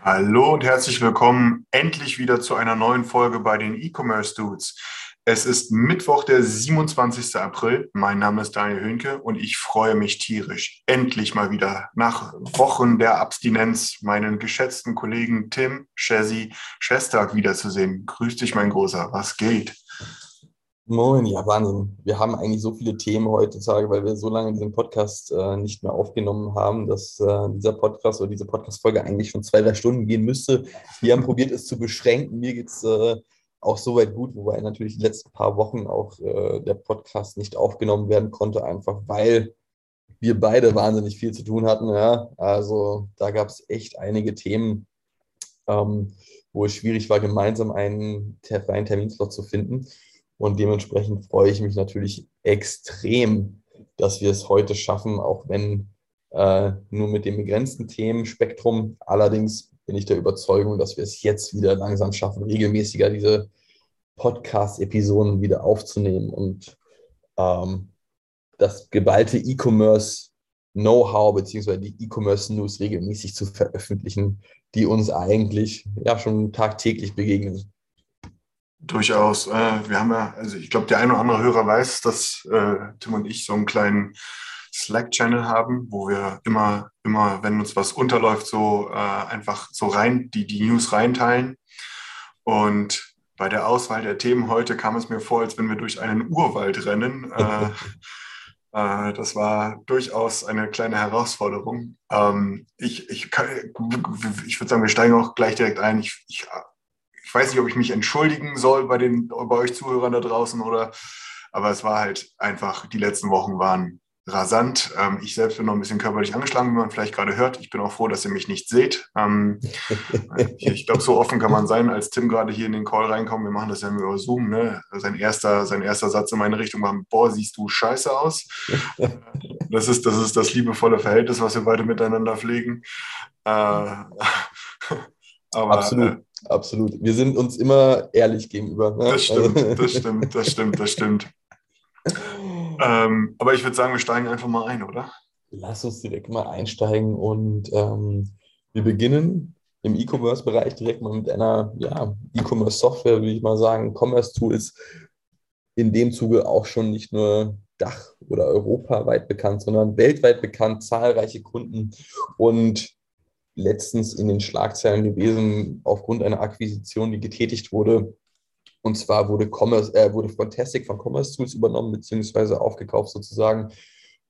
Hallo und herzlich willkommen endlich wieder zu einer neuen Folge bei den E-Commerce Dudes. Es ist Mittwoch, der 27. April. Mein Name ist Daniel Höhnke und ich freue mich tierisch, endlich mal wieder nach Wochen der Abstinenz meinen geschätzten Kollegen Tim, Chessy, Schestag wiederzusehen. Grüß dich, mein Großer. Was geht? Moin, ja, Wahnsinn. Wir haben eigentlich so viele Themen heutzutage, weil wir so lange diesen Podcast äh, nicht mehr aufgenommen haben, dass äh, dieser Podcast oder diese Podcast-Folge eigentlich schon zwei, drei Stunden gehen müsste. Wir haben probiert, es zu beschränken. Mir geht es äh, auch soweit gut, wobei natürlich die letzten paar Wochen auch äh, der Podcast nicht aufgenommen werden konnte, einfach weil wir beide wahnsinnig viel zu tun hatten. Ja? Also da gab es echt einige Themen, ähm, wo es schwierig war, gemeinsam einen freien Terminslot zu finden. Und dementsprechend freue ich mich natürlich extrem, dass wir es heute schaffen, auch wenn äh, nur mit dem begrenzten Themenspektrum. Allerdings bin ich der Überzeugung, dass wir es jetzt wieder langsam schaffen, regelmäßiger diese Podcast-Episoden wieder aufzunehmen und ähm, das geballte E-Commerce Know-how beziehungsweise die E-Commerce News regelmäßig zu veröffentlichen, die uns eigentlich ja schon tagtäglich begegnen. Durchaus. Äh, wir haben ja, also ich glaube, der eine oder andere Hörer weiß, dass äh, Tim und ich so einen kleinen Slack-Channel haben, wo wir immer, immer, wenn uns was unterläuft, so äh, einfach so rein, die, die News reinteilen. Und bei der Auswahl der Themen heute kam es mir vor, als wenn wir durch einen Urwald rennen. Äh, äh, das war durchaus eine kleine Herausforderung. Ähm, ich ich, kann, ich würde sagen, wir steigen auch gleich direkt ein. Ich, ich, ich weiß nicht, ob ich mich entschuldigen soll bei, den, bei euch Zuhörern da draußen oder, aber es war halt einfach, die letzten Wochen waren rasant. Ähm, ich selbst bin noch ein bisschen körperlich angeschlagen, wie man vielleicht gerade hört. Ich bin auch froh, dass ihr mich nicht seht. Ähm, ich ich glaube, so offen kann man sein, als Tim gerade hier in den Call reinkommt. Wir machen das ja über Zoom. Ne? Sein, erster, sein erster Satz in meine Richtung war, boah, siehst du scheiße aus. Das ist, das ist das liebevolle Verhältnis, was wir beide miteinander pflegen. Äh, aber, absolut, äh, absolut. Wir sind uns immer ehrlich gegenüber. Ne? Das stimmt, das stimmt, das stimmt, das stimmt. Ähm, aber ich würde sagen, wir steigen einfach mal ein, oder? Lass uns direkt mal einsteigen und ähm, wir beginnen im E-Commerce-Bereich direkt mal mit einer ja, E-Commerce-Software, würde ich mal sagen, Commerce-Tools, in dem Zuge auch schon nicht nur Dach- oder europaweit bekannt, sondern weltweit bekannt, zahlreiche Kunden und letztens in den Schlagzeilen gewesen aufgrund einer Akquisition, die getätigt wurde. Und zwar wurde, Commerce, äh, wurde Fantastic von Commerce Tools übernommen, beziehungsweise aufgekauft sozusagen.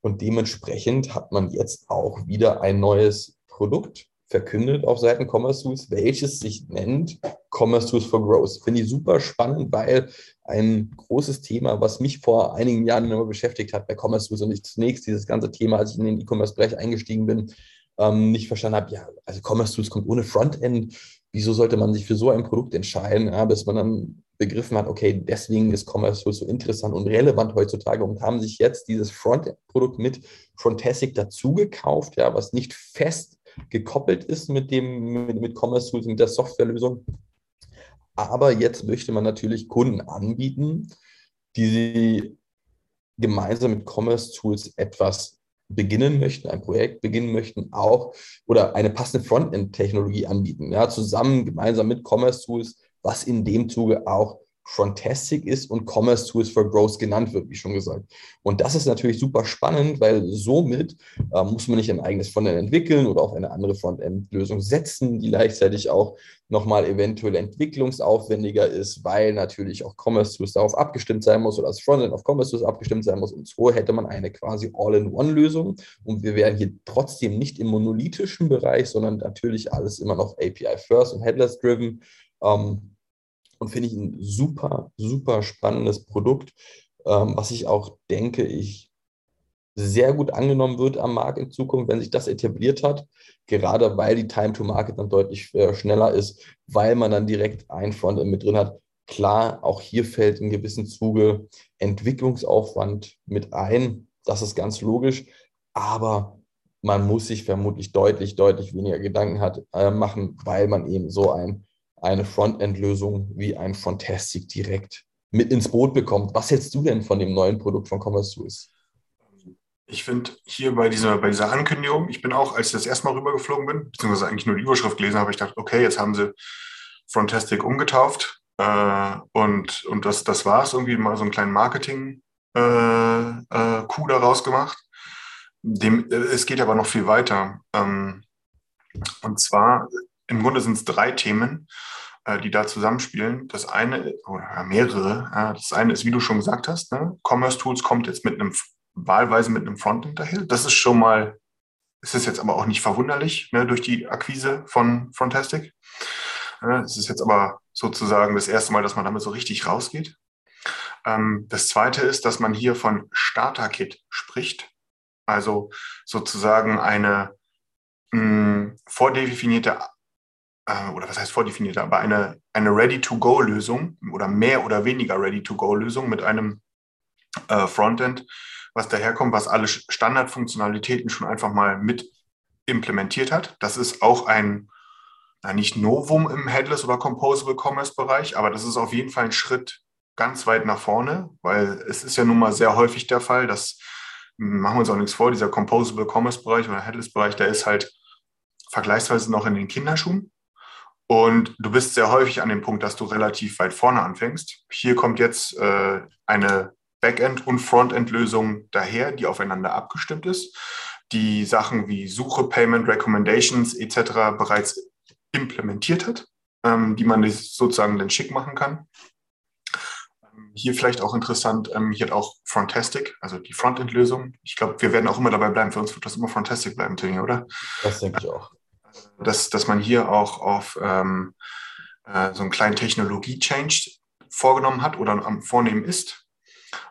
Und dementsprechend hat man jetzt auch wieder ein neues Produkt verkündet auf Seiten Commerce Tools, welches sich nennt Commerce Tools for Growth. Finde ich super spannend, weil ein großes Thema, was mich vor einigen Jahren immer beschäftigt hat bei Commerce Tools und ich zunächst dieses ganze Thema, als ich in den E-Commerce-Bereich eingestiegen bin, ähm, nicht verstanden habe, ja, also Commerce Tools kommt ohne Frontend. Wieso sollte man sich für so ein Produkt entscheiden, ja, bis man dann begriffen hat, okay, deswegen ist Commerce Tools so interessant und relevant heutzutage und haben sich jetzt dieses Frontend-Produkt mit Frontastic dazu gekauft, ja, was nicht fest gekoppelt ist mit dem mit, mit Commerce Tools, mit der Softwarelösung. Aber jetzt möchte man natürlich Kunden anbieten, die gemeinsam mit Commerce Tools etwas beginnen möchten, ein Projekt beginnen möchten, auch oder eine passende Frontend-Technologie anbieten, ja, zusammen gemeinsam mit Commerce Tools, was in dem Zuge auch Frontastic ist und Commerce Tools for Growth genannt wird, wie schon gesagt. Und das ist natürlich super spannend, weil somit äh, muss man nicht ein eigenes Frontend entwickeln oder auf eine andere Frontend-Lösung setzen, die gleichzeitig auch nochmal eventuell entwicklungsaufwendiger ist, weil natürlich auch Commerce Tools darauf abgestimmt sein muss oder das Frontend auf Commerce Tools abgestimmt sein muss. Und so hätte man eine quasi All-in-One-Lösung. Und wir wären hier trotzdem nicht im monolithischen Bereich, sondern natürlich alles immer noch API-First und Headless-driven. Ähm, und finde ich ein super, super spannendes Produkt, ähm, was ich auch denke, ich sehr gut angenommen wird am Markt in Zukunft, wenn sich das etabliert hat, gerade weil die Time to Market dann deutlich äh, schneller ist, weil man dann direkt ein Frontend mit drin hat. Klar, auch hier fällt in gewissem Zuge Entwicklungsaufwand mit ein. Das ist ganz logisch. Aber man muss sich vermutlich deutlich, deutlich weniger Gedanken hat, äh, machen, weil man eben so ein, eine Frontend-Lösung wie ein Frontastic direkt mit ins Boot bekommt. Was hältst du denn von dem neuen Produkt von Commerce Tools? Ich finde hier bei dieser, bei dieser Ankündigung, ich bin auch, als ich das erste Mal rübergeflogen bin, beziehungsweise eigentlich nur die Überschrift gelesen habe, ich dachte, okay, jetzt haben sie Frontastic umgetauft äh, und, und das, das war es, irgendwie mal so einen kleinen Marketing-Coup äh, äh, daraus gemacht. Dem, äh, es geht aber noch viel weiter. Ähm, und zwar, im Grunde sind es drei Themen, äh, die da zusammenspielen. Das eine, oder mehrere, ja, das eine ist, wie du schon gesagt hast, ne? Commerce Tools kommt jetzt mit einem wahlweise mit einem Frontend daher. Das ist schon mal, es ist jetzt aber auch nicht verwunderlich ne, durch die Akquise von Frontastic. Es ist jetzt aber sozusagen das erste Mal, dass man damit so richtig rausgeht. Ähm, das zweite ist, dass man hier von Starter-Kit spricht. Also sozusagen eine hm, vordefinierte, äh, oder was heißt vordefinierte, aber eine, eine Ready-to-Go-Lösung oder mehr oder weniger Ready-to-Go-Lösung mit einem äh, Frontend, was daherkommt, was alle Standardfunktionalitäten schon einfach mal mit implementiert hat. Das ist auch ein, na, nicht Novum im Headless oder Composable Commerce Bereich, aber das ist auf jeden Fall ein Schritt ganz weit nach vorne, weil es ist ja nun mal sehr häufig der Fall, dass, machen wir uns auch nichts vor, dieser Composable Commerce Bereich oder Headless Bereich, der ist halt vergleichsweise noch in den Kinderschuhen. Und du bist sehr häufig an dem Punkt, dass du relativ weit vorne anfängst. Hier kommt jetzt äh, eine Backend- und Frontend-Lösung daher, die aufeinander abgestimmt ist, die Sachen wie Suche, Payment, Recommendations etc. bereits implementiert hat, ähm, die man sozusagen dann schick machen kann. Ähm, hier vielleicht auch interessant, ähm, hier hat auch Frontastic, also die Frontend-Lösung. Ich glaube, wir werden auch immer dabei bleiben. Für uns wird das immer Frontastic bleiben, Tini, oder? Das denke ich auch. Dass, dass man hier auch auf ähm, äh, so einen kleinen Technologie-Change vorgenommen hat oder am Vornehmen ist.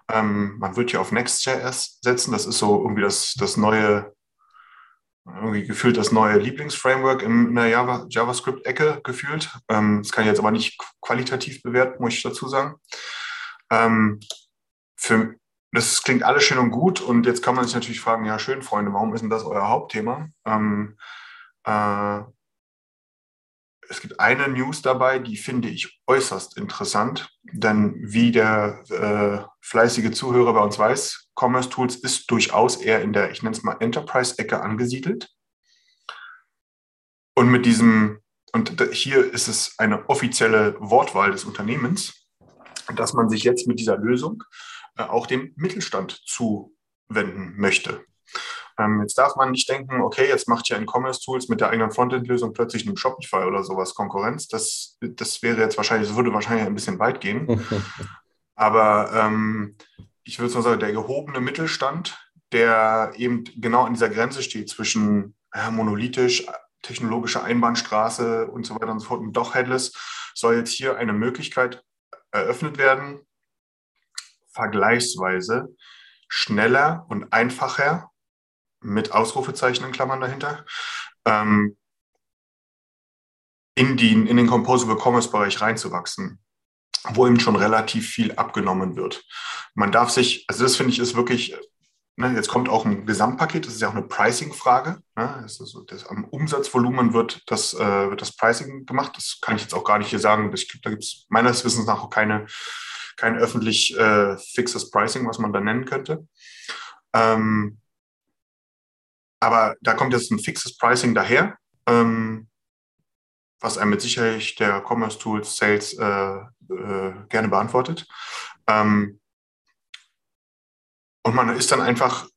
Ähm, man wird hier auf Next.js setzen. Das ist so irgendwie das, das neue, irgendwie gefühlt das neue Lieblingsframework in der Java, JavaScript-Ecke gefühlt. Ähm, das kann ich jetzt aber nicht qualitativ bewerten, muss ich dazu sagen. Ähm, für, das klingt alles schön und gut und jetzt kann man sich natürlich fragen, ja schön, Freunde, warum ist denn das euer Hauptthema? Ähm, äh, es gibt eine News dabei, die finde ich äußerst interessant, denn wie der äh, fleißige Zuhörer bei uns weiß, Commerce Tools ist durchaus eher in der, ich nenne es mal Enterprise-Ecke angesiedelt. Und mit diesem, und hier ist es eine offizielle Wortwahl des Unternehmens, dass man sich jetzt mit dieser Lösung äh, auch dem Mittelstand zuwenden möchte. Ähm, jetzt darf man nicht denken, okay, jetzt macht ja in Commerce Tools mit der eigenen Frontend-Lösung plötzlich einem Shopify oder sowas Konkurrenz. Das, das wäre jetzt wahrscheinlich, das würde wahrscheinlich ein bisschen weit gehen. Aber ähm, ich würde sagen, der gehobene Mittelstand, der eben genau an dieser Grenze steht zwischen ja, monolithisch, technologische Einbahnstraße und so weiter und so fort und doch Headless, soll jetzt hier eine Möglichkeit eröffnet werden, vergleichsweise schneller und einfacher mit Ausrufezeichen in Klammern dahinter, ähm, in, die, in den Composable Commerce Bereich reinzuwachsen, wo eben schon relativ viel abgenommen wird. Man darf sich, also das finde ich ist wirklich, ne, jetzt kommt auch ein Gesamtpaket, das ist ja auch eine Pricing-Frage. Ne, so, am Umsatzvolumen wird das, äh, wird das Pricing gemacht. Das kann ich jetzt auch gar nicht hier sagen. Ich, da gibt es meines Wissens nach auch keine, kein öffentlich äh, fixes Pricing, was man da nennen könnte. Ähm, aber da kommt jetzt ein fixes Pricing daher, ähm, was einem mit Sicherheit der Commerce Tools Sales äh, äh, gerne beantwortet. Ähm, und man ist dann einfach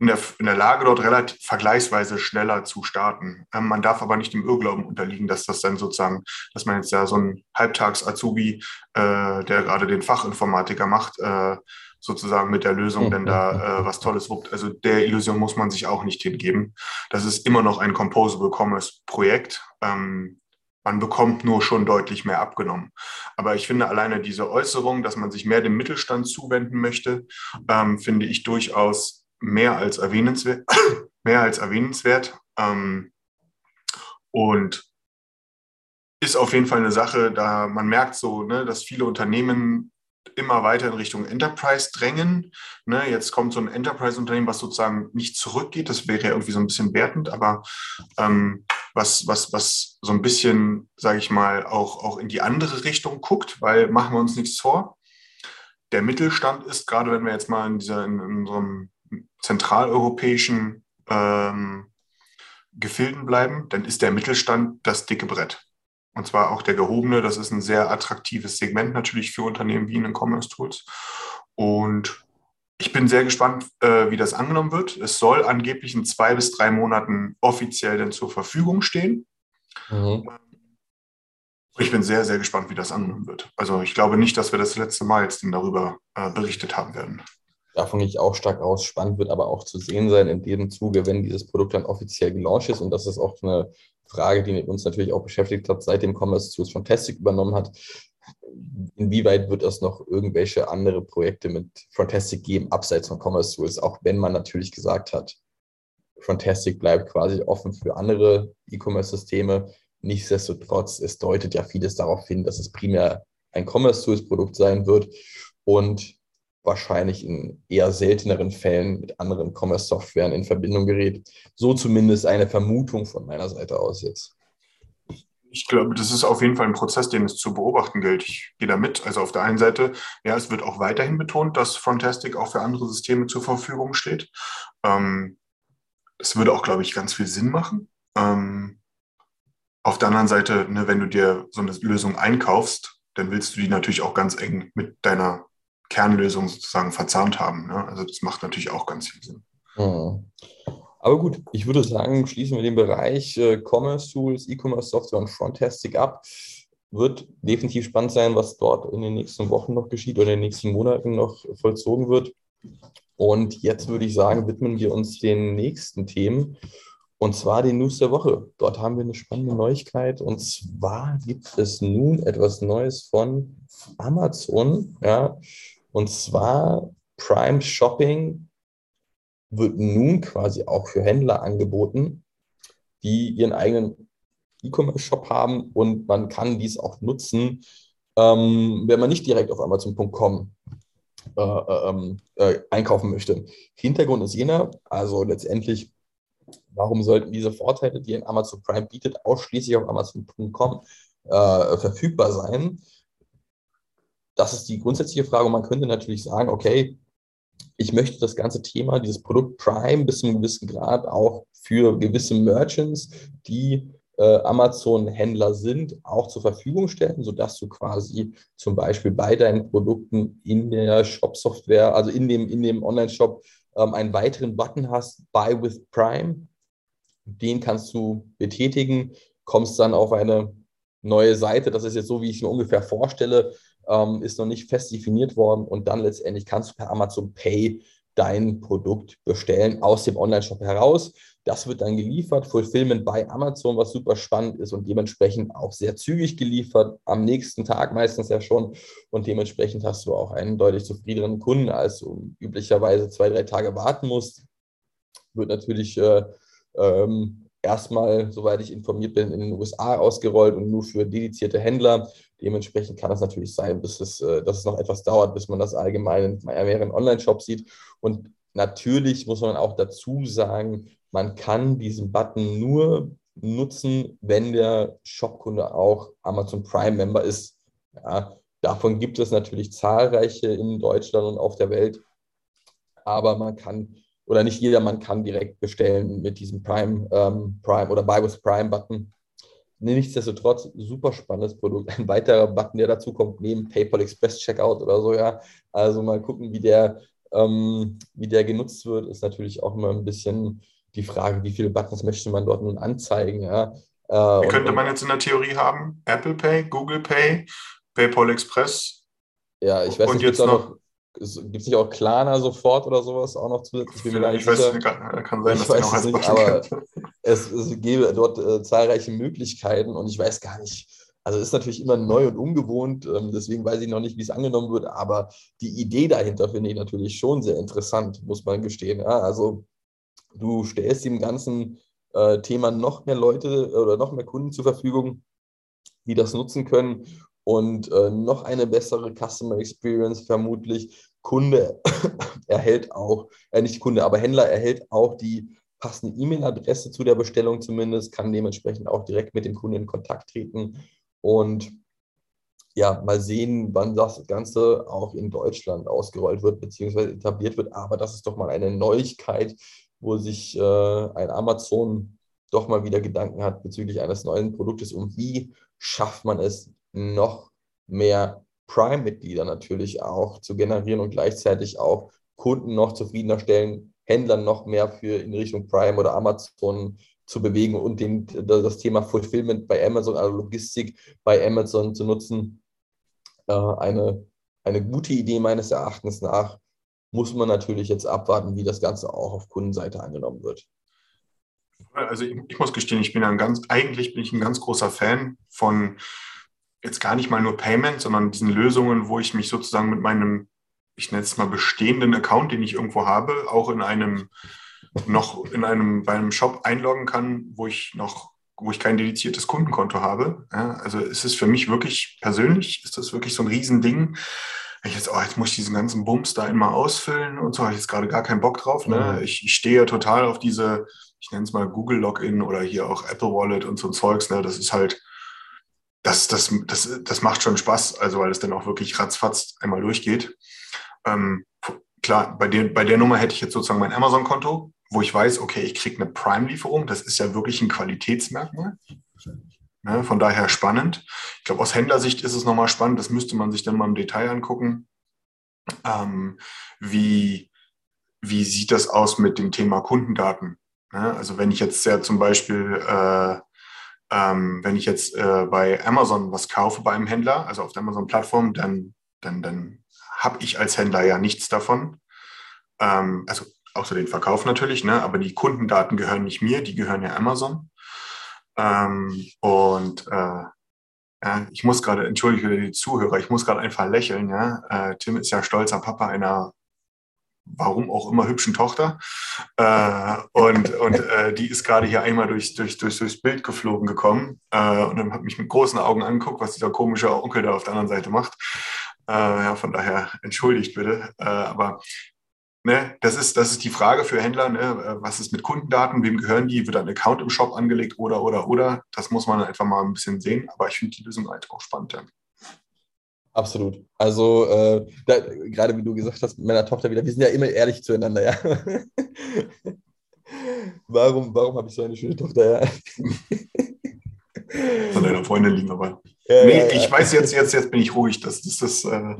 in der, in der Lage, dort relativ vergleichsweise schneller zu starten. Ähm, man darf aber nicht dem Irrglauben unterliegen, dass das dann sozusagen, dass man jetzt ja so ein Halbtags-Azubi, äh, der gerade den Fachinformatiker macht, äh, sozusagen mit der Lösung denn da äh, was Tolles wuppt. Also der Illusion muss man sich auch nicht hingeben. Das ist immer noch ein Composable Commerce Projekt. Ähm, man bekommt nur schon deutlich mehr abgenommen. Aber ich finde alleine diese Äußerung, dass man sich mehr dem Mittelstand zuwenden möchte, ähm, finde ich durchaus mehr als erwähnenswert. mehr als erwähnenswert. Ähm, und ist auf jeden Fall eine Sache, da man merkt so, ne, dass viele Unternehmen immer weiter in Richtung Enterprise drängen. Ne, jetzt kommt so ein Enterprise-Unternehmen, was sozusagen nicht zurückgeht. Das wäre ja irgendwie so ein bisschen wertend, aber ähm, was, was, was so ein bisschen, sage ich mal, auch, auch in die andere Richtung guckt, weil machen wir uns nichts vor. Der Mittelstand ist, gerade wenn wir jetzt mal in, dieser, in, unserem zentraleuropäischen ähm, Gefilden bleiben, dann ist der Mittelstand das dicke Brett. Und zwar auch der gehobene. Das ist ein sehr attraktives Segment natürlich für Unternehmen wie in den Commerce Tools. Und ich bin sehr gespannt, äh, wie das angenommen wird. Es soll angeblich in zwei bis drei Monaten offiziell dann zur Verfügung stehen. Mhm. Ich bin sehr, sehr gespannt, wie das angenommen wird. Also ich glaube nicht, dass wir das letzte Mal jetzt darüber äh, berichtet haben werden. Davon gehe ich auch stark aus. Spannend wird aber auch zu sehen sein in diesem Zuge, wenn dieses Produkt dann offiziell gelauncht ist. Und das ist auch eine Frage, die uns natürlich auch beschäftigt hat, seitdem Commerce Tools von Fantastic übernommen hat. Inwieweit wird es noch irgendwelche andere Projekte mit Fantastic geben, abseits von Commerce Tools, auch wenn man natürlich gesagt hat, Fantastic bleibt quasi offen für andere E-Commerce-Systeme. Nichtsdestotrotz, es deutet ja vieles darauf hin, dass es primär ein Commerce Tools Produkt sein wird und wahrscheinlich in eher selteneren Fällen mit anderen Commerce-Softwaren in Verbindung gerät. So zumindest eine Vermutung von meiner Seite aus jetzt. Ich glaube, das ist auf jeden Fall ein Prozess, den es zu beobachten gilt. Ich gehe da mit. Also auf der einen Seite, ja, es wird auch weiterhin betont, dass Frontastic auch für andere Systeme zur Verfügung steht. Ähm, das würde auch, glaube ich, ganz viel Sinn machen. Ähm, auf der anderen Seite, ne, wenn du dir so eine Lösung einkaufst, dann willst du die natürlich auch ganz eng mit deiner Kernlösung sozusagen verzahnt haben. Ne? Also das macht natürlich auch ganz viel Sinn. Mhm. Aber gut, ich würde sagen, schließen wir den Bereich äh, Commerce Tools, E-Commerce Software und Frontastic ab. Wird definitiv spannend sein, was dort in den nächsten Wochen noch geschieht oder in den nächsten Monaten noch vollzogen wird. Und jetzt würde ich sagen, widmen wir uns den nächsten Themen. Und zwar den News der Woche. Dort haben wir eine spannende Neuigkeit. Und zwar gibt es nun etwas Neues von Amazon. Ja, und zwar Prime Shopping wird nun quasi auch für Händler angeboten, die ihren eigenen E-Commerce-Shop haben und man kann dies auch nutzen, ähm, wenn man nicht direkt auf Amazon.com äh, äh, ähm, äh, einkaufen möchte. Hintergrund ist jener, also letztendlich, warum sollten diese Vorteile, die ein Amazon Prime bietet, ausschließlich auf Amazon.com äh, verfügbar sein? Das ist die grundsätzliche Frage. Man könnte natürlich sagen, okay, ich möchte das ganze Thema, dieses Produkt Prime bis zu einem gewissen Grad auch für gewisse Merchants, die äh, Amazon-Händler sind, auch zur Verfügung stellen, sodass du quasi zum Beispiel bei deinen Produkten in der Shop-Software, also in dem, in dem Online-Shop, ähm, einen weiteren Button hast, Buy with Prime. Den kannst du betätigen, kommst dann auf eine neue Seite. Das ist jetzt so, wie ich es mir ungefähr vorstelle ähm, ist noch nicht fest definiert worden und dann letztendlich kannst du per Amazon Pay dein Produkt bestellen aus dem Online-Shop heraus. Das wird dann geliefert, Fulfillment bei Amazon, was super spannend ist und dementsprechend auch sehr zügig geliefert, am nächsten Tag meistens ja schon. Und dementsprechend hast du auch einen deutlich zufriedeneren Kunden, als du üblicherweise zwei, drei Tage warten musst. Wird natürlich äh, ähm, erstmal, soweit ich informiert bin, in den USA ausgerollt und nur für dedizierte Händler. Dementsprechend kann es natürlich sein, bis es, äh, dass es noch etwas dauert, bis man das allgemein in mehreren Online-Shops sieht. Und natürlich muss man auch dazu sagen, man kann diesen Button nur nutzen, wenn der Shopkunde auch Amazon Prime-Member ist. Ja, davon gibt es natürlich zahlreiche in Deutschland und auf der Welt. Aber man kann oder nicht jedermann kann direkt bestellen mit diesem Prime, ähm, Prime oder Buy with Prime Button. Nichtsdestotrotz, super spannendes Produkt. Ein weiterer Button, der dazu kommt, neben PayPal Express Checkout oder so, ja. Also mal gucken, wie der, ähm, wie der genutzt wird, ist natürlich auch immer ein bisschen die Frage, wie viele Buttons möchte man dort nun anzeigen, ja. Äh, könnte man jetzt in der Theorie haben? Apple Pay, Google Pay, PayPal Express. Ja, ich weiß und nicht, jetzt noch, noch Gibt es nicht auch Klarna sofort oder sowas auch noch zusätzlich? Bin ich weiß, sicher. Kann, kann sein, ich weiß es nicht, aber es, es gäbe dort äh, zahlreiche Möglichkeiten und ich weiß gar nicht, Also ist natürlich immer neu und ungewohnt, ähm, deswegen weiß ich noch nicht, wie es angenommen wird, aber die Idee dahinter finde ich natürlich schon sehr interessant, muss man gestehen. Ja, also du stellst dem ganzen äh, Thema noch mehr Leute oder noch mehr Kunden zur Verfügung, die das nutzen können und äh, noch eine bessere Customer Experience vermutlich. Kunde erhält auch, äh, nicht Kunde, aber Händler erhält auch die passende E-Mail-Adresse zu der Bestellung zumindest, kann dementsprechend auch direkt mit dem Kunden in Kontakt treten und ja, mal sehen, wann das Ganze auch in Deutschland ausgerollt wird, beziehungsweise etabliert wird. Aber das ist doch mal eine Neuigkeit, wo sich äh, ein Amazon doch mal wieder Gedanken hat bezüglich eines neuen Produktes und wie schafft man es, noch mehr Prime-Mitglieder natürlich auch zu generieren und gleichzeitig auch Kunden noch zufriedener stellen, Händlern noch mehr für in Richtung Prime oder Amazon zu bewegen und den, das Thema Fulfillment bei Amazon, also Logistik bei Amazon zu nutzen. Äh, eine, eine gute Idee meines Erachtens nach. Muss man natürlich jetzt abwarten, wie das Ganze auch auf Kundenseite angenommen wird. Also ich, ich muss gestehen, ich bin ein ganz, eigentlich bin ich ein ganz großer Fan von jetzt gar nicht mal nur Payment, sondern diesen Lösungen, wo ich mich sozusagen mit meinem, ich nenne es mal bestehenden Account, den ich irgendwo habe, auch in einem noch in einem bei einem Shop einloggen kann, wo ich noch wo ich kein dediziertes Kundenkonto habe. Ja, also ist es für mich wirklich persönlich, ist das wirklich so ein Riesending. Ich jetzt, oh, jetzt muss ich diesen ganzen Bums da immer ausfüllen und so, habe ich jetzt gerade gar keinen Bock drauf. Ne? Ich, ich stehe ja total auf diese, ich nenne es mal Google Login oder hier auch Apple Wallet und so ein Zeugs. Ne? Das ist halt, das, das, das, das macht schon Spaß, also weil es dann auch wirklich ratzfatz einmal durchgeht. Ähm, klar, bei, den, bei der Nummer hätte ich jetzt sozusagen mein Amazon-Konto, wo ich weiß, okay, ich kriege eine Prime-Lieferung. Das ist ja wirklich ein Qualitätsmerkmal. Ne, von daher spannend. Ich glaube, aus Händlersicht ist es nochmal spannend. Das müsste man sich dann mal im Detail angucken. Ähm, wie, wie sieht das aus mit dem Thema Kundendaten? Ne, also wenn ich jetzt ja zum Beispiel äh, ähm, wenn ich jetzt äh, bei Amazon was kaufe bei einem Händler, also auf der Amazon-Plattform, dann, dann, dann habe ich als Händler ja nichts davon. Ähm, also außer den Verkauf natürlich, ne? aber die Kundendaten gehören nicht mir, die gehören ja Amazon. Ähm, und äh, ja, ich muss gerade, entschuldige die Zuhörer, ich muss gerade einfach lächeln. Ja? Äh, Tim ist ja stolzer Papa einer warum auch immer hübschen Tochter. Äh, und und äh, die ist gerade hier einmal durch, durch, durch, durchs Bild geflogen gekommen äh, und dann hat mich mit großen Augen angeguckt, was dieser komische Onkel da auf der anderen Seite macht. Äh, ja, von daher entschuldigt bitte. Äh, aber ne, das, ist, das ist die Frage für Händler. Ne? Äh, was ist mit Kundendaten? Wem gehören die? Wird ein Account im Shop angelegt oder, oder, oder? Das muss man einfach mal ein bisschen sehen. Aber ich finde die Lösung halt auch spannend. Ja. Absolut. Also, äh, da, gerade wie du gesagt hast, mit meiner Tochter wieder, wir sind ja immer ehrlich zueinander, ja. warum warum habe ich so eine schöne Tochter, ja? Von deiner Freundin liegen aber. Ja, nee, ja, ja. ich weiß jetzt, jetzt, jetzt bin ich ruhig. Das, das, das, äh,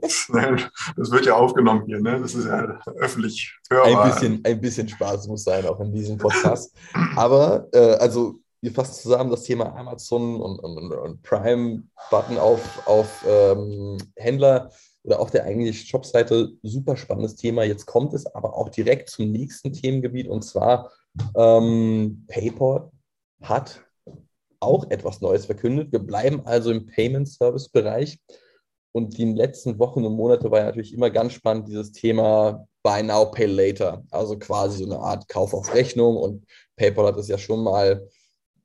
das, wird ja aufgenommen hier, ne? Das ist ja öffentlich hörbar. Ein bisschen, ein bisschen Spaß muss sein, auch in diesem Podcast. Aber, äh, also wir fassen zusammen das Thema Amazon und, und, und Prime-Button auf, auf ähm, Händler oder auf der eigentlichen Shopseite. Super spannendes Thema. Jetzt kommt es aber auch direkt zum nächsten Themengebiet und zwar ähm, PayPal hat auch etwas Neues verkündet. Wir bleiben also im Payment-Service-Bereich. Und die letzten Wochen und Monate war ja natürlich immer ganz spannend, dieses Thema Buy Now, Pay Later. Also quasi so eine Art Kauf auf Rechnung. Und PayPal hat es ja schon mal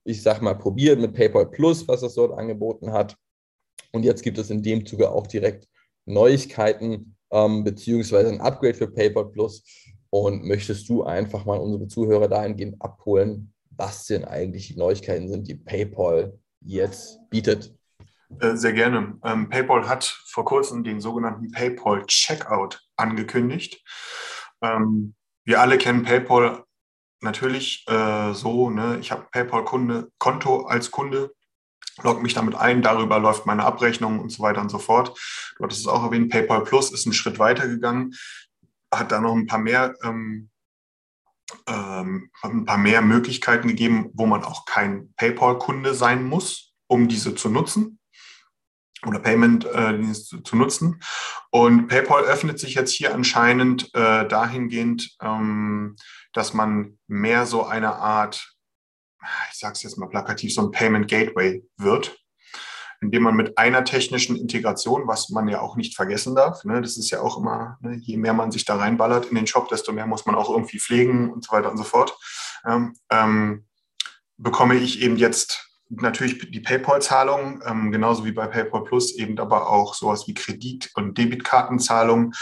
ich sag mal, probiert mit PayPal Plus, was es dort angeboten hat. Und jetzt gibt es in dem Zuge auch direkt Neuigkeiten ähm, beziehungsweise ein Upgrade für PayPal Plus. Und möchtest du einfach mal unsere Zuhörer dahingehend abholen, was denn eigentlich die Neuigkeiten sind, die PayPal jetzt bietet? Äh, sehr gerne. Ähm, PayPal hat vor kurzem den sogenannten PayPal Checkout angekündigt. Ähm, wir alle kennen PayPal natürlich äh, so, ne, ich habe PayPal-Konto als Kunde, logge mich damit ein, darüber läuft meine Abrechnung und so weiter und so fort. Du hattest es auch erwähnt, PayPal Plus ist einen Schritt weiter gegangen, hat da noch ein paar mehr, ähm, ähm, ein paar mehr Möglichkeiten gegeben, wo man auch kein PayPal-Kunde sein muss, um diese zu nutzen oder Payment-Dienst äh, zu, zu, nutzen. Und PayPal öffnet sich jetzt hier anscheinend äh, dahingehend, ähm, dass man mehr so eine Art, ich sage es jetzt mal plakativ, so ein Payment Gateway wird. indem man mit einer technischen Integration, was man ja auch nicht vergessen darf, ne, das ist ja auch immer, ne, je mehr man sich da reinballert in den Shop, desto mehr muss man auch irgendwie pflegen und so weiter und so fort, ähm, ähm, bekomme ich eben jetzt natürlich die PayPal-Zahlung, ähm, genauso wie bei PayPal Plus, eben aber auch sowas wie Kredit- und Debitkartenzahlung,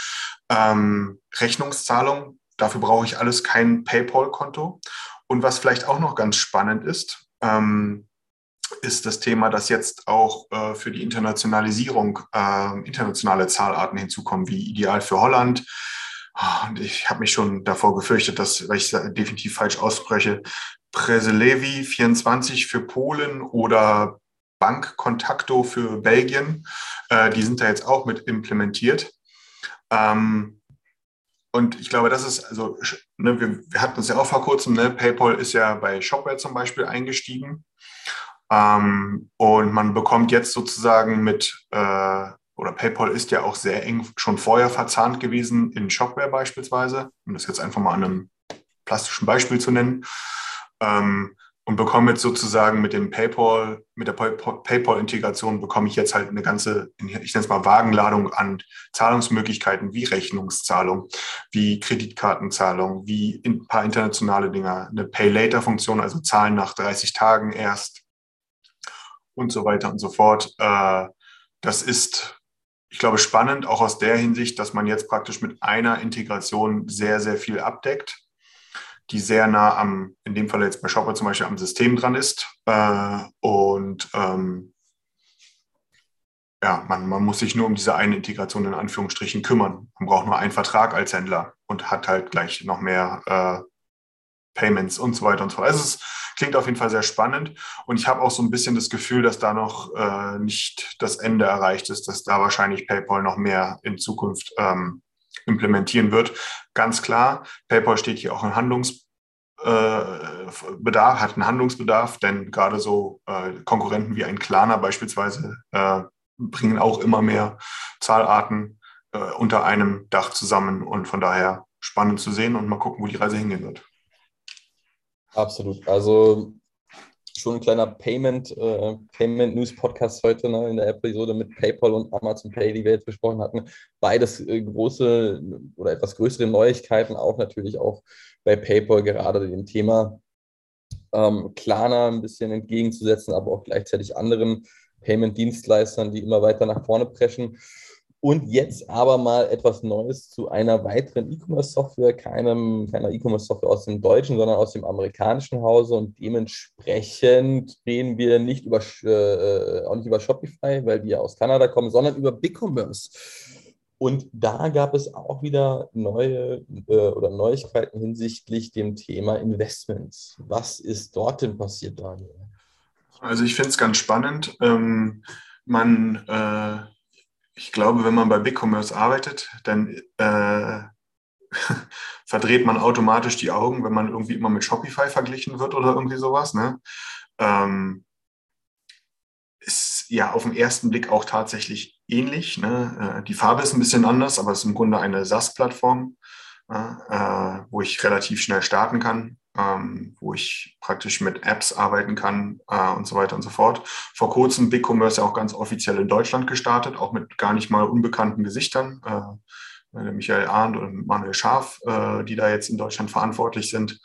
ähm, Rechnungszahlung. Dafür brauche ich alles kein PayPal-Konto. Und was vielleicht auch noch ganz spannend ist, ähm, ist das Thema, dass jetzt auch äh, für die Internationalisierung äh, internationale Zahlarten hinzukommen, wie ideal für Holland. Ah, und ich habe mich schon davor gefürchtet, dass, weil ich definitiv falsch ausspreche, Preselevi 24 für Polen oder Bankkontakto für Belgien, äh, die sind da jetzt auch mit implementiert. Ähm, und ich glaube, das ist, also, ne, wir, wir, hatten es ja auch vor kurzem, ne, PayPal ist ja bei Shopware zum Beispiel eingestiegen. Ähm, und man bekommt jetzt sozusagen mit, äh, oder PayPal ist ja auch sehr eng schon vorher verzahnt gewesen in Shopware beispielsweise, um das jetzt einfach mal an einem plastischen Beispiel zu nennen. Ähm, und bekomme jetzt sozusagen mit dem PayPal, mit der PayPal-Integration bekomme ich jetzt halt eine ganze, ich nenne es mal Wagenladung an Zahlungsmöglichkeiten wie Rechnungszahlung, wie Kreditkartenzahlung, wie ein paar internationale Dinge, eine Pay-Later-Funktion, also Zahlen nach 30 Tagen erst und so weiter und so fort. Äh, das ist, ich glaube, spannend, auch aus der Hinsicht, dass man jetzt praktisch mit einer Integration sehr, sehr viel abdeckt die sehr nah am, in dem Fall jetzt bei Shopper zum Beispiel am System dran ist. Äh, und ähm, ja, man, man muss sich nur um diese eine Integration in Anführungsstrichen kümmern. Man braucht nur einen Vertrag als Händler und hat halt gleich noch mehr äh, Payments und so weiter und so fort. Also es klingt auf jeden Fall sehr spannend und ich habe auch so ein bisschen das Gefühl, dass da noch äh, nicht das Ende erreicht ist, dass da wahrscheinlich PayPal noch mehr in Zukunft ähm, implementieren wird. Ganz klar, PayPal steht hier auch im Handlungsbedarf, äh, hat einen Handlungsbedarf, denn gerade so äh, Konkurrenten wie ein Klarna beispielsweise äh, bringen auch immer mehr Zahlarten äh, unter einem Dach zusammen und von daher spannend zu sehen und mal gucken, wo die Reise hingehen wird. Absolut. Also schon ein kleiner Payment, äh, Payment News Podcast heute ne, in der Episode mit PayPal und Amazon Pay, die wir jetzt besprochen hatten. Beides äh, große oder etwas größere Neuigkeiten, auch natürlich auch bei PayPal gerade dem Thema ähm, Klarna ein bisschen entgegenzusetzen, aber auch gleichzeitig anderen Payment-Dienstleistern, die immer weiter nach vorne preschen. Und jetzt aber mal etwas Neues zu einer weiteren E-Commerce-Software, keinem, keiner E-Commerce-Software aus dem deutschen, sondern aus dem amerikanischen Hause. Und dementsprechend reden wir nicht über, äh, auch nicht über Shopify, weil die ja aus Kanada kommen, sondern über BigCommerce. Und da gab es auch wieder neue äh, oder Neuigkeiten hinsichtlich dem Thema Investments. Was ist dort denn passiert, Daniel? Also ich finde es ganz spannend. Ähm, man äh ich glaube, wenn man bei BigCommerce arbeitet, dann äh, verdreht man automatisch die Augen, wenn man irgendwie immer mit Shopify verglichen wird oder irgendwie sowas. Ne? Ähm, ist ja auf den ersten Blick auch tatsächlich ähnlich. Ne? Äh, die Farbe ist ein bisschen anders, aber es ist im Grunde eine SaaS-Plattform, äh, wo ich relativ schnell starten kann ähm, wo ich praktisch mit Apps arbeiten kann äh, und so weiter und so fort. Vor kurzem BigCommerce ja auch ganz offiziell in Deutschland gestartet, auch mit gar nicht mal unbekannten Gesichtern. Äh, Michael Arndt und Manuel Scharf, äh, die da jetzt in Deutschland verantwortlich sind,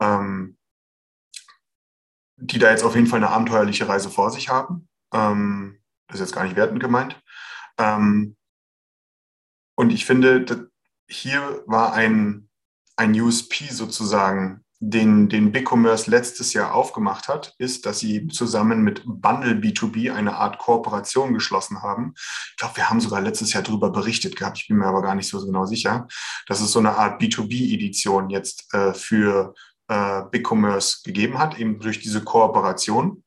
ähm, die da jetzt auf jeden Fall eine abenteuerliche Reise vor sich haben. Ähm, das ist jetzt gar nicht wertend gemeint. Ähm, und ich finde, hier war ein, ein USP sozusagen den, den BigCommerce letztes Jahr aufgemacht hat, ist, dass sie zusammen mit Bundle B2B eine Art Kooperation geschlossen haben. Ich glaube, wir haben sogar letztes Jahr darüber berichtet gehabt, ich bin mir aber gar nicht so genau sicher, dass es so eine Art B2B-Edition jetzt äh, für äh, BigCommerce gegeben hat, eben durch diese Kooperation.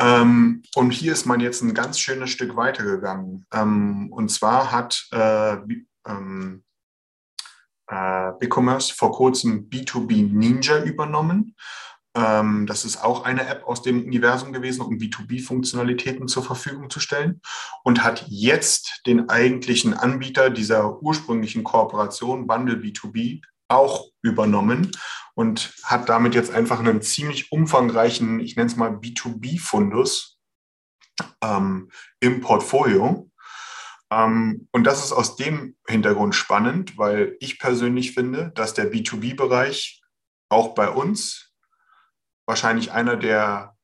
Ähm, und hier ist man jetzt ein ganz schönes Stück weitergegangen. Ähm, und zwar hat äh, ähm, äh, BigCommerce vor kurzem B2B Ninja übernommen. Ähm, das ist auch eine App aus dem Universum gewesen, um B2B-Funktionalitäten zur Verfügung zu stellen und hat jetzt den eigentlichen Anbieter dieser ursprünglichen Kooperation, Bundle B2B, auch übernommen und hat damit jetzt einfach einen ziemlich umfangreichen, ich nenne es mal B2B-Fundus ähm, im Portfolio. Ähm, und das ist aus dem Hintergrund spannend, weil ich persönlich finde, dass der B2B-Bereich auch bei uns wahrscheinlich einer der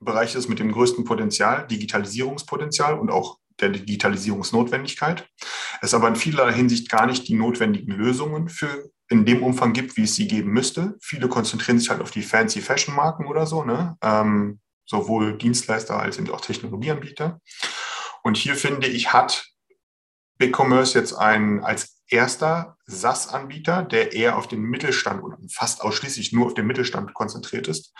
Bereiche ist mit dem größten Potenzial, Digitalisierungspotenzial und auch der Digitalisierungsnotwendigkeit. Es aber in vieler Hinsicht gar nicht die notwendigen Lösungen für in dem Umfang gibt, wie es sie geben müsste. Viele konzentrieren sich halt auf die fancy Fashion-Marken oder so, ne? Ähm, sowohl Dienstleister als eben auch Technologieanbieter. Und hier finde ich, hat BigCommerce jetzt ein, als erster SaaS-Anbieter, der eher auf den Mittelstand oder fast ausschließlich nur auf den Mittelstand konzentriert ist,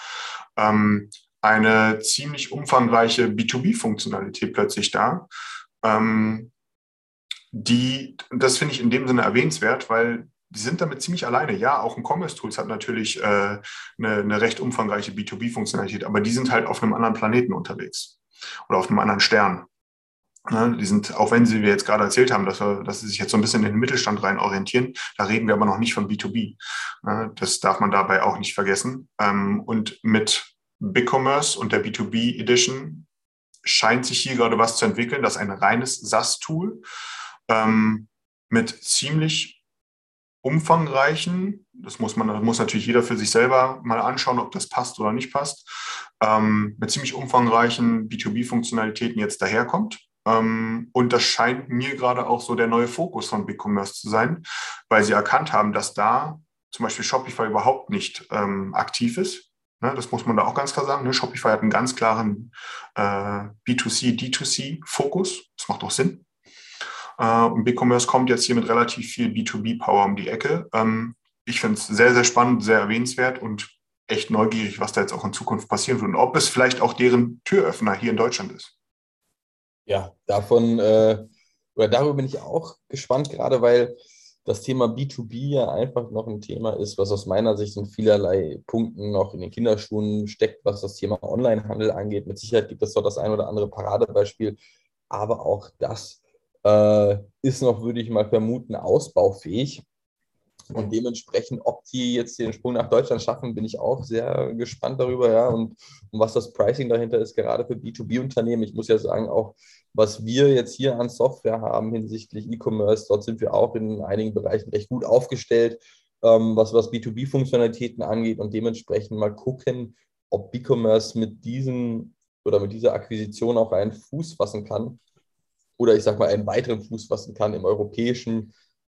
ähm, eine ziemlich umfangreiche B2B-Funktionalität plötzlich da. Ähm, die, das finde ich in dem Sinne erwähnenswert, weil die sind damit ziemlich alleine. Ja, auch ein Commerce Tools hat natürlich äh, eine, eine recht umfangreiche B2B-Funktionalität, aber die sind halt auf einem anderen Planeten unterwegs oder auf einem anderen Stern. Ne, die sind, auch wenn Sie mir jetzt gerade erzählt haben, dass, wir, dass Sie sich jetzt so ein bisschen in den Mittelstand rein orientieren, da reden wir aber noch nicht von B2B. Ne, das darf man dabei auch nicht vergessen. Ähm, und mit BigCommerce und der B2B Edition scheint sich hier gerade was zu entwickeln. Das ein reines SaaS-Tool ähm, mit ziemlich umfangreichen, das muss man, das muss natürlich jeder für sich selber mal anschauen, ob das passt oder nicht passt, ähm, mit ziemlich umfangreichen B2B-Funktionalitäten jetzt daherkommt. Ähm, und das scheint mir gerade auch so der neue Fokus von BigCommerce zu sein, weil sie erkannt haben, dass da zum Beispiel Shopify überhaupt nicht ähm, aktiv ist. Ne, das muss man da auch ganz klar sagen. Ne? Shopify hat einen ganz klaren äh, B2C, D2C-Fokus. Das macht auch Sinn. Äh, und BigCommerce kommt jetzt hier mit relativ viel B2B-Power um die Ecke. Ähm, ich finde es sehr, sehr spannend, sehr erwähnenswert und echt neugierig, was da jetzt auch in Zukunft passieren wird und ob es vielleicht auch deren Türöffner hier in Deutschland ist. Ja, davon äh, oder darüber bin ich auch gespannt, gerade weil das Thema B2B ja einfach noch ein Thema ist, was aus meiner Sicht in vielerlei Punkten noch in den Kinderschuhen steckt, was das Thema Onlinehandel angeht. Mit Sicherheit gibt es dort das ein oder andere Paradebeispiel, aber auch das äh, ist noch, würde ich mal vermuten, ausbaufähig. Und dementsprechend, ob die jetzt den Sprung nach Deutschland schaffen, bin ich auch sehr gespannt darüber, ja. Und, und was das Pricing dahinter ist, gerade für B2B-Unternehmen. Ich muss ja sagen, auch was wir jetzt hier an Software haben hinsichtlich E-Commerce, dort sind wir auch in einigen Bereichen recht gut aufgestellt, ähm, was, was B2B-Funktionalitäten angeht und dementsprechend mal gucken, ob B-Commerce mit diesem oder mit dieser Akquisition auch einen Fuß fassen kann oder ich sag mal einen weiteren Fuß fassen kann im europäischen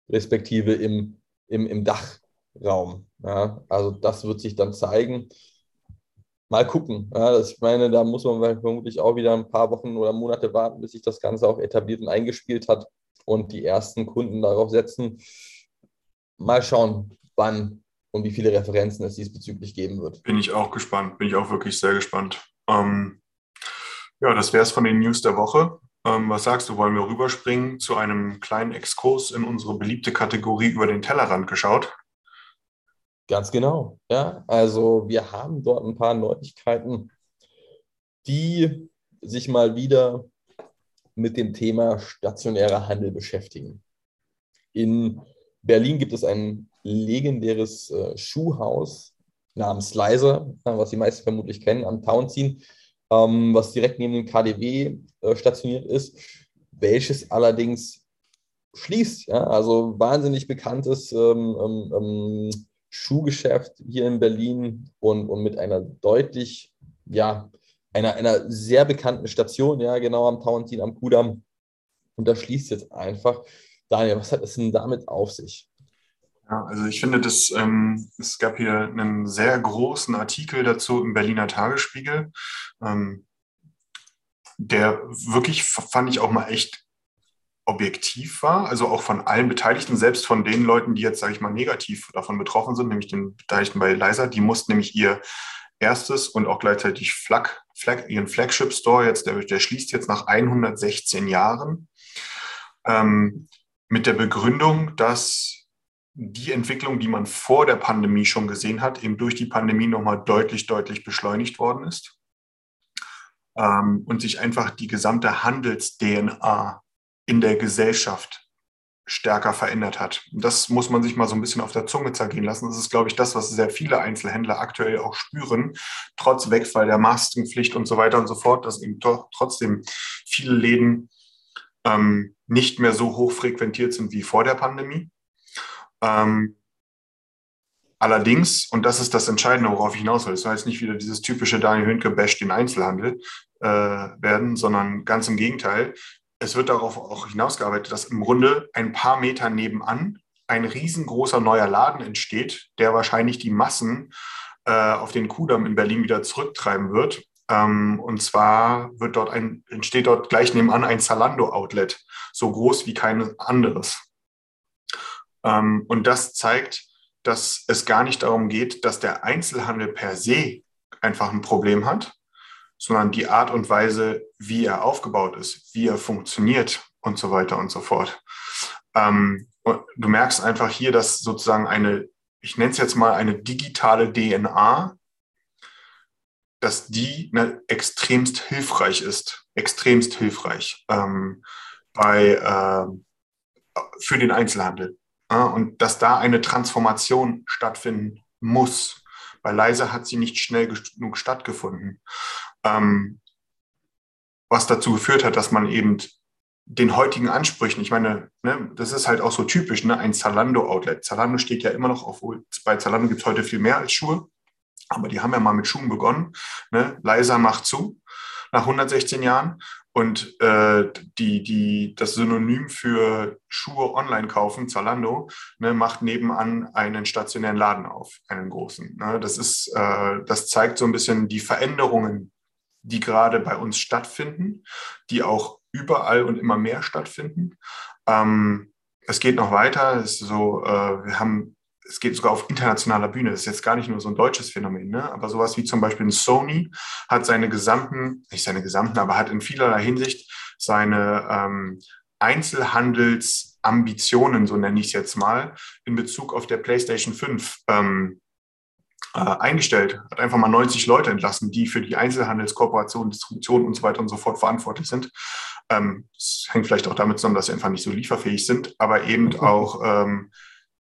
respektive im, im, im Dachraum. Ja, also das wird sich dann zeigen mal gucken. Ja, das, ich meine, da muss man vermutlich auch wieder ein paar Wochen oder Monate warten, bis sich das Ganze auch etabliert und eingespielt hat und die ersten Kunden darauf setzen. Mal schauen, wann und wie viele Referenzen es diesbezüglich geben wird. Bin ich auch gespannt, bin ich auch wirklich sehr gespannt. Ähm, ja, das wäre es von den News der Woche. Ähm, was sagst du, wollen wir rüberspringen zu einem kleinen Exkurs in unsere beliebte Kategorie über den Tellerrand geschaut? Ganz genau. Ja, also wir haben dort ein paar Neuigkeiten, die sich mal wieder mit dem Thema stationärer Handel beschäftigen. In Berlin gibt es ein legendäres äh, Schuhhaus namens Leiser, was die meisten vermutlich kennen, am Townsien, ähm, was direkt neben dem KDW äh, stationiert ist, welches allerdings schließt. Ja? Also wahnsinnig bekanntes ähm, ähm, ähm Schuhgeschäft hier in Berlin und, und mit einer deutlich, ja, einer, einer sehr bekannten Station, ja, genau am Tauentin, am Kudamm. Und da schließt jetzt einfach. Daniel, was hat es denn damit auf sich? Ja, also ich finde, das, ähm, es gab hier einen sehr großen Artikel dazu im Berliner Tagesspiegel, ähm, der wirklich, fand ich auch mal echt objektiv war, also auch von allen Beteiligten, selbst von den Leuten, die jetzt, sage ich mal, negativ davon betroffen sind, nämlich den Beteiligten bei Leiser, die mussten nämlich ihr erstes und auch gleichzeitig Flag, Flag, ihren Flagship-Store, jetzt, der, der, schließt jetzt nach 116 Jahren, ähm, mit der Begründung, dass die Entwicklung, die man vor der Pandemie schon gesehen hat, eben durch die Pandemie nochmal deutlich, deutlich beschleunigt worden ist. Ähm, und sich einfach die gesamte Handels-DNA in der Gesellschaft stärker verändert hat. Das muss man sich mal so ein bisschen auf der Zunge zergehen lassen. Das ist, glaube ich, das, was sehr viele Einzelhändler aktuell auch spüren, trotz Wegfall der Maskenpflicht und so weiter und so fort, dass eben trotzdem viele Läden ähm, nicht mehr so hoch frequentiert sind wie vor der Pandemie. Ähm, allerdings, und das ist das Entscheidende, worauf ich hinaus will, es soll jetzt nicht wieder dieses typische Daniel Hünke Bash den Einzelhandel äh, werden, sondern ganz im Gegenteil es wird darauf auch hinausgearbeitet, dass im Grunde ein paar Meter nebenan ein riesengroßer neuer Laden entsteht, der wahrscheinlich die Massen äh, auf den Kudamm in Berlin wieder zurücktreiben wird. Ähm, und zwar wird dort ein, entsteht dort gleich nebenan ein Zalando-Outlet, so groß wie kein anderes. Ähm, und das zeigt, dass es gar nicht darum geht, dass der Einzelhandel per se einfach ein Problem hat, sondern die Art und Weise, wie er aufgebaut ist, wie er funktioniert und so weiter und so fort. Ähm, du merkst einfach hier, dass sozusagen eine, ich nenne es jetzt mal eine digitale DNA, dass die ne, extremst hilfreich ist, extremst hilfreich ähm, bei, äh, für den Einzelhandel. Und dass da eine Transformation stattfinden muss. Bei Leise hat sie nicht schnell genug stattgefunden ähm, was dazu geführt hat, dass man eben den heutigen Ansprüchen, ich meine, ne, das ist halt auch so typisch, ne, ein Zalando-Outlet. Zalando steht ja immer noch, obwohl bei Zalando gibt es heute viel mehr als Schuhe, aber die haben ja mal mit Schuhen begonnen. Ne? Leiser macht zu nach 116 Jahren und äh, die, die, das Synonym für Schuhe online kaufen, Zalando, ne, macht nebenan einen stationären Laden auf, einen großen. Ne? Das, ist, äh, das zeigt so ein bisschen die Veränderungen, die gerade bei uns stattfinden, die auch überall und immer mehr stattfinden. Ähm, es geht noch weiter. So, äh, wir haben, es geht sogar auf internationaler Bühne. Das ist jetzt gar nicht nur so ein deutsches Phänomen, ne? aber sowas wie zum Beispiel ein Sony hat seine gesamten, nicht seine gesamten, aber hat in vielerlei Hinsicht seine ähm, Einzelhandelsambitionen, so nenne ich es jetzt mal, in Bezug auf der PlayStation 5 ähm, äh, eingestellt, hat einfach mal 90 Leute entlassen, die für die Einzelhandelskooperation, Distribution und so weiter und so fort verantwortlich sind. Ähm, das hängt vielleicht auch damit zusammen, dass sie einfach nicht so lieferfähig sind, aber eben auch, ähm,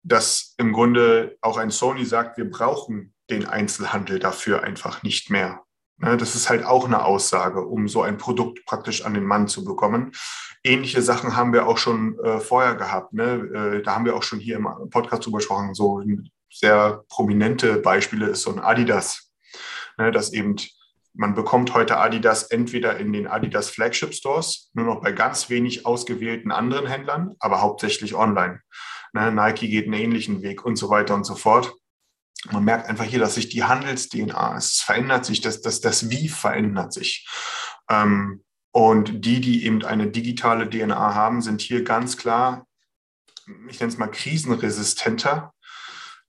dass im Grunde auch ein Sony sagt, wir brauchen den Einzelhandel dafür einfach nicht mehr. Ne, das ist halt auch eine Aussage, um so ein Produkt praktisch an den Mann zu bekommen. Ähnliche Sachen haben wir auch schon äh, vorher gehabt. Ne? Äh, da haben wir auch schon hier im Podcast drüber gesprochen, so sehr prominente Beispiele ist so ein Adidas, ne, dass eben man bekommt heute Adidas entweder in den Adidas Flagship Stores, nur noch bei ganz wenig ausgewählten anderen Händlern, aber hauptsächlich online. Ne, Nike geht einen ähnlichen Weg und so weiter und so fort. Man merkt einfach hier, dass sich die Handels-DNA, es verändert sich, das, das, das Wie verändert sich. Ähm, und die, die eben eine digitale DNA haben, sind hier ganz klar, ich nenne es mal krisenresistenter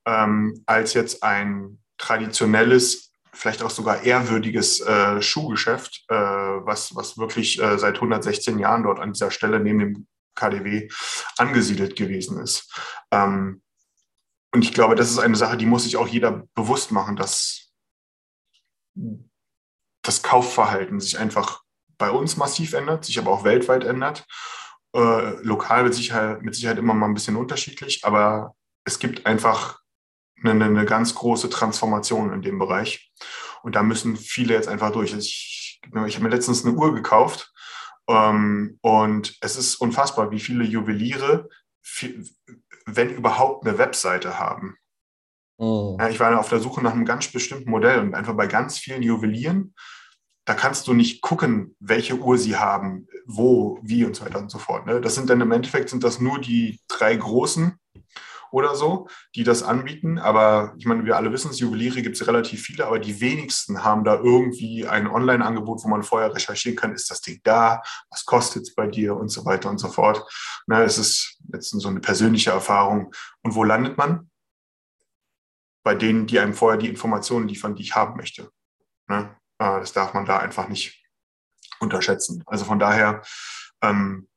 ähm, als jetzt ein traditionelles, vielleicht auch sogar ehrwürdiges äh, Schuhgeschäft, äh, was, was wirklich äh, seit 116 Jahren dort an dieser Stelle neben dem KDW angesiedelt gewesen ist. Ähm, und ich glaube, das ist eine Sache, die muss sich auch jeder bewusst machen, dass das Kaufverhalten sich einfach bei uns massiv ändert, sich aber auch weltweit ändert. Äh, lokal mit Sicherheit, mit Sicherheit immer mal ein bisschen unterschiedlich, aber es gibt einfach eine, eine ganz große Transformation in dem Bereich. Und da müssen viele jetzt einfach durch. Ich, ich habe mir letztens eine Uhr gekauft ähm, und es ist unfassbar, wie viele Juweliere, viel, wenn überhaupt, eine Webseite haben. Oh. Ja, ich war auf der Suche nach einem ganz bestimmten Modell und einfach bei ganz vielen Juwelieren, da kannst du nicht gucken, welche Uhr sie haben, wo, wie und so weiter und so fort. Ne? Das sind dann im Endeffekt sind das nur die drei großen oder so, die das anbieten. Aber ich meine, wir alle wissen es, Juweliere gibt es relativ viele, aber die wenigsten haben da irgendwie ein Online-Angebot, wo man vorher recherchieren kann, ist das Ding da, was kostet es bei dir und so weiter und so fort. Na, es ist jetzt so eine persönliche Erfahrung. Und wo landet man? Bei denen, die einem vorher die Informationen liefern, die ich haben möchte. Ne? Das darf man da einfach nicht unterschätzen. Also von daher, ähm,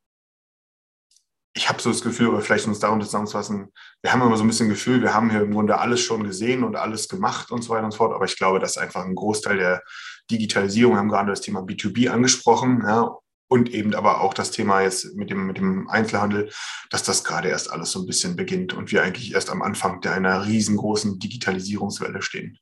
ich habe so das Gefühl, oder vielleicht uns darunter zusammenzufassen, wir haben immer so ein bisschen Gefühl, wir haben hier im Grunde alles schon gesehen und alles gemacht und so weiter und so fort. Aber ich glaube, dass einfach ein Großteil der Digitalisierung, wir haben gerade das Thema B2B angesprochen, ja, und eben aber auch das Thema jetzt mit dem, mit dem Einzelhandel, dass das gerade erst alles so ein bisschen beginnt und wir eigentlich erst am Anfang der einer riesengroßen Digitalisierungswelle stehen.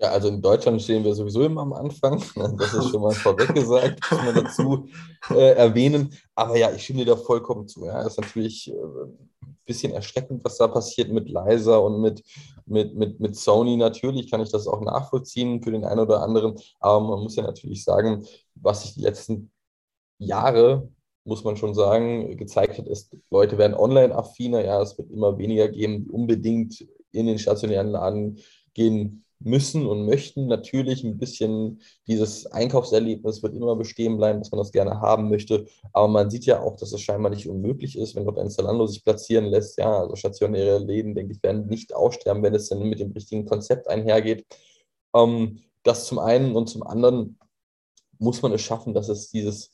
Ja, also in Deutschland stehen wir sowieso immer am Anfang. Das ist schon mal vorweg gesagt, muss man dazu äh, erwähnen. Aber ja, ich stimme dir da vollkommen zu. Ja, das ist natürlich äh, ein bisschen erschreckend, was da passiert mit Leiser und mit, mit, mit, mit Sony. Natürlich kann ich das auch nachvollziehen für den einen oder anderen. Aber man muss ja natürlich sagen, was sich die letzten Jahre, muss man schon sagen, gezeigt hat, ist, Leute werden online affiner. Ja, es wird immer weniger geben, die unbedingt in den stationären Laden gehen müssen und möchten. Natürlich ein bisschen dieses Einkaufserlebnis wird immer bestehen bleiben, dass man das gerne haben möchte. Aber man sieht ja auch, dass es scheinbar nicht unmöglich ist, wenn dort ein Zalando sich platzieren lässt. Ja, also stationäre Läden, denke ich, werden nicht aussterben, wenn es dann mit dem richtigen Konzept einhergeht. Ähm, das zum einen und zum anderen muss man es schaffen, dass es dieses,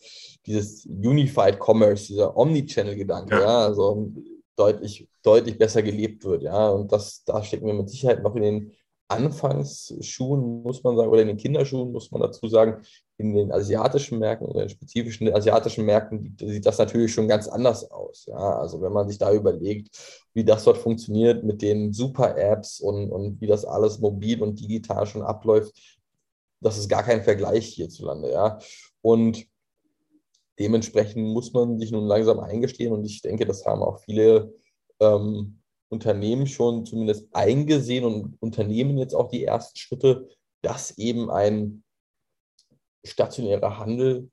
dieses Unified Commerce, dieser Omnichannel-Gedanke, ja. ja, also deutlich, deutlich besser gelebt wird. Ja, und das, da stecken wir mit Sicherheit noch in den Anfangsschuhen, muss man sagen, oder in den Kinderschuhen, muss man dazu sagen, in den asiatischen Märkten oder in spezifischen asiatischen Märkten sieht das natürlich schon ganz anders aus. Ja? Also wenn man sich da überlegt, wie das dort funktioniert mit den Super-Apps und, und wie das alles mobil und digital schon abläuft, das ist gar kein Vergleich hierzulande. Ja? Und dementsprechend muss man sich nun langsam eingestehen und ich denke, das haben auch viele ähm, Unternehmen schon zumindest eingesehen und unternehmen jetzt auch die ersten Schritte, dass eben ein stationärer Handel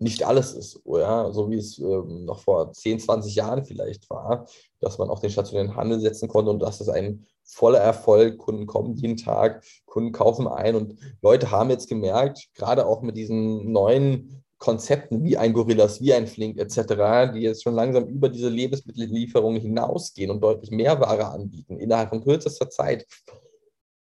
nicht alles ist, oder? so wie es ähm, noch vor 10, 20 Jahren vielleicht war, dass man auch den stationären Handel setzen konnte und dass es ein voller Erfolg, Kunden kommen jeden Tag, Kunden kaufen ein und Leute haben jetzt gemerkt, gerade auch mit diesen neuen Konzepten wie ein Gorillas, wie ein Flink etc., die jetzt schon langsam über diese Lebensmittellieferung hinausgehen und deutlich mehr Ware anbieten innerhalb von kürzester Zeit.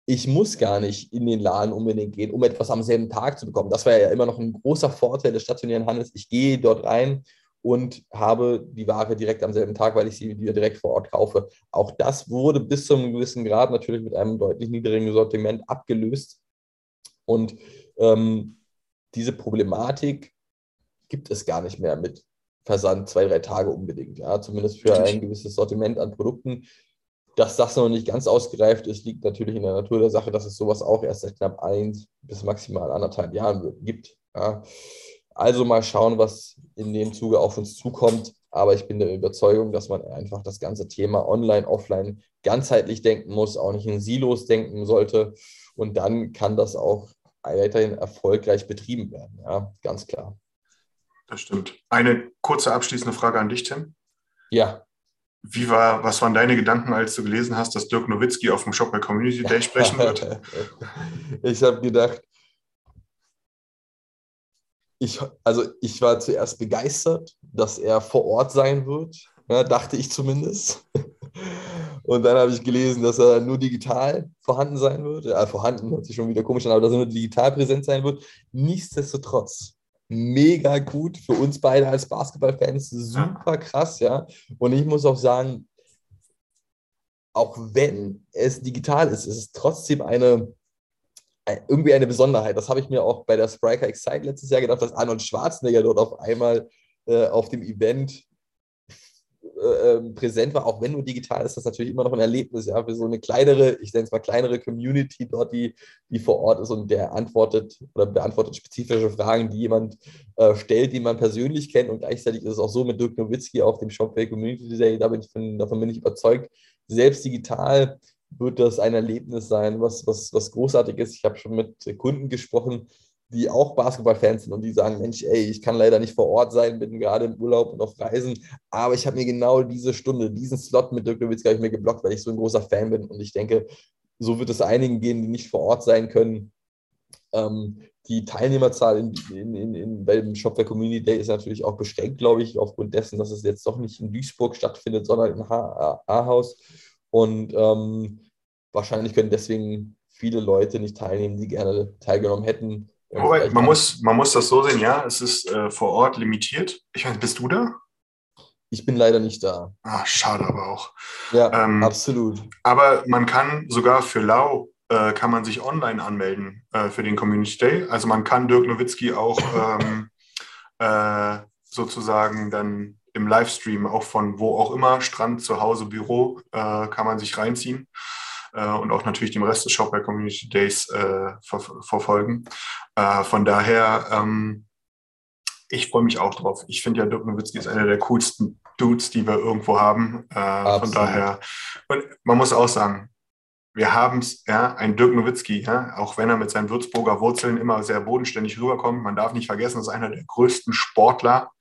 Ich muss gar nicht in den Laden unbedingt gehen, um etwas am selben Tag zu bekommen. Das war ja immer noch ein großer Vorteil des stationären Handels. Ich gehe dort rein und habe die Ware direkt am selben Tag, weil ich sie wieder direkt vor Ort kaufe. Auch das wurde bis zu einem gewissen Grad natürlich mit einem deutlich niedrigen Sortiment abgelöst. Und ähm, diese Problematik gibt es gar nicht mehr mit Versand zwei, drei Tage unbedingt. Ja, zumindest für ein gewisses Sortiment an Produkten. Dass das noch nicht ganz ausgereift ist, liegt natürlich in der Natur der Sache, dass es sowas auch erst seit knapp eins bis maximal anderthalb Jahren gibt. Ja. Also mal schauen, was in dem Zuge auf uns zukommt. Aber ich bin der Überzeugung, dass man einfach das ganze Thema online, offline ganzheitlich denken muss, auch nicht in Silos denken sollte. Und dann kann das auch weiterhin erfolgreich betrieben werden. Ja, ganz klar. Das stimmt. Eine kurze abschließende Frage an dich, Tim. Ja. Wie war, was waren deine Gedanken, als du gelesen hast, dass Dirk Nowitzki auf dem Shopware Community Day sprechen wird? ich habe gedacht, ich, also ich war zuerst begeistert, dass er vor Ort sein wird, ja, dachte ich zumindest. Und dann habe ich gelesen, dass er nur digital vorhanden sein wird. Ja, vorhanden hört sich schon wieder komisch an, aber dass er nur digital präsent sein wird. Nichtsdestotrotz mega gut für uns beide als Basketballfans, super krass, ja. Und ich muss auch sagen, auch wenn es digital ist, ist es trotzdem eine, irgendwie eine Besonderheit. Das habe ich mir auch bei der Spriker Excite letztes Jahr gedacht, dass Arnold Schwarzenegger dort auf einmal äh, auf dem Event äh, ähm, präsent war, auch wenn nur digital ist, das natürlich immer noch ein Erlebnis, ja, für so eine kleinere, ich nenne es mal kleinere Community dort, die, die vor Ort ist und der antwortet oder beantwortet spezifische Fragen, die jemand äh, stellt, die man persönlich kennt und gleichzeitig ist es auch so mit Dirk Nowitzki auf dem Shopway Community Day, da bin ich von, davon bin ich überzeugt, selbst digital wird das ein Erlebnis sein, was, was, was großartig ist. Ich habe schon mit Kunden gesprochen, die auch Basketballfans sind und die sagen, Mensch, ey, ich kann leider nicht vor Ort sein, bin gerade im Urlaub und auf Reisen, aber ich habe mir genau diese Stunde, diesen Slot mit Dirk Nowitzki habe ich mir geblockt, weil ich so ein großer Fan bin und ich denke, so wird es einigen gehen, die nicht vor Ort sein können. Ähm, die Teilnehmerzahl in, in, in, in, beim Shopware Community Day ist natürlich auch beschränkt, glaube ich, aufgrund dessen, dass es jetzt doch nicht in Duisburg stattfindet, sondern in Ahaus. Und ähm, wahrscheinlich können deswegen viele Leute nicht teilnehmen, die gerne teilgenommen hätten. Wobei, man, muss, man muss das so sehen, ja, es ist äh, vor Ort limitiert. Ich weiß, bist du da? Ich bin leider nicht da. Ah, schade aber auch. Ja, ähm, absolut. Aber man kann sogar für Lau äh, kann man sich online anmelden äh, für den Community Day. Also man kann Dirk Nowitzki auch ähm, äh, sozusagen dann im Livestream auch von wo auch immer, Strand, zu Hause, Büro, äh, kann man sich reinziehen äh, und auch natürlich den Rest des Shopware Community Days äh, ver verfolgen. Äh, von daher, ähm, ich freue mich auch drauf. Ich finde ja Dirk Nowitzki ist einer der coolsten Dudes, die wir irgendwo haben. Äh, von daher, und man muss auch sagen, wir haben es, ja, ein Dirk Nowitzki, ja, auch wenn er mit seinen Würzburger Wurzeln immer sehr bodenständig rüberkommt. Man darf nicht vergessen, das ist einer der größten Sportler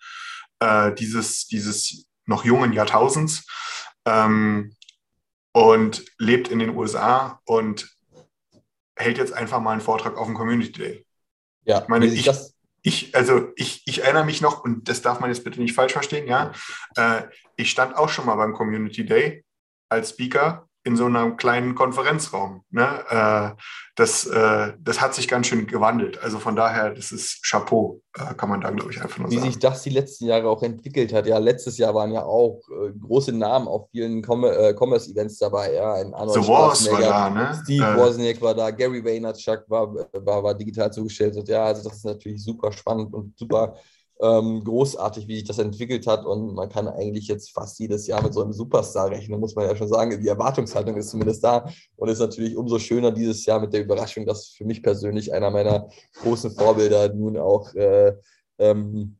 äh, dieses, dieses noch jungen Jahrtausends ähm, und lebt in den USA und hält jetzt einfach mal einen Vortrag auf dem Community Day. Ja, ich meine, ich, ich, also ich, ich erinnere mich noch, und das darf man jetzt bitte nicht falsch verstehen, ja, äh, ich stand auch schon mal beim Community Day als Speaker in so einem kleinen Konferenzraum. Ne? Äh, das, äh, das hat sich ganz schön gewandelt. Also von daher, das ist Chapeau, äh, kann man da, glaube ich, einfach nur Wie sagen. sich das die letzten Jahre auch entwickelt hat. Ja, letztes Jahr waren ja auch äh, große Namen auf vielen Com äh, Commerce-Events dabei. Ja, ein Arnold The Wars war da, ne? Steve äh, Wozniak war da, Gary Vaynerchuk war, war, war digital zugestellt. Ja, also das ist natürlich super spannend und super ähm, großartig, wie sich das entwickelt hat. Und man kann eigentlich jetzt fast jedes Jahr mit so einem Superstar rechnen, muss man ja schon sagen. Die Erwartungshaltung ist zumindest da und ist natürlich umso schöner dieses Jahr mit der Überraschung, dass für mich persönlich einer meiner großen Vorbilder nun auch äh, ähm,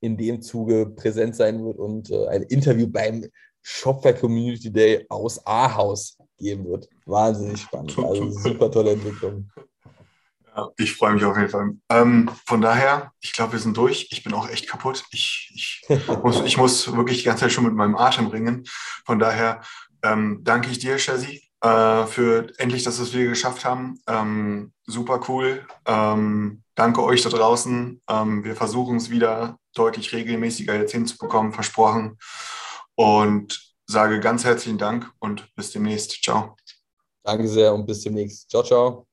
in dem Zuge präsent sein wird und äh, ein Interview beim Shopware Community Day aus Ahaus geben wird. Wahnsinnig spannend. Also super tolle Entwicklung. Ich freue mich auf jeden Fall. Ähm, von daher, ich glaube, wir sind durch. Ich bin auch echt kaputt. Ich, ich, muss, ich muss wirklich die ganze Zeit schon mit meinem Atem ringen. Von daher ähm, danke ich dir, Shazzy, äh, für endlich, dass wir es geschafft haben. Ähm, super cool. Ähm, danke euch da draußen. Ähm, wir versuchen es wieder deutlich regelmäßiger jetzt hinzubekommen, versprochen. Und sage ganz herzlichen Dank und bis demnächst. Ciao. Danke sehr und bis demnächst. Ciao, ciao.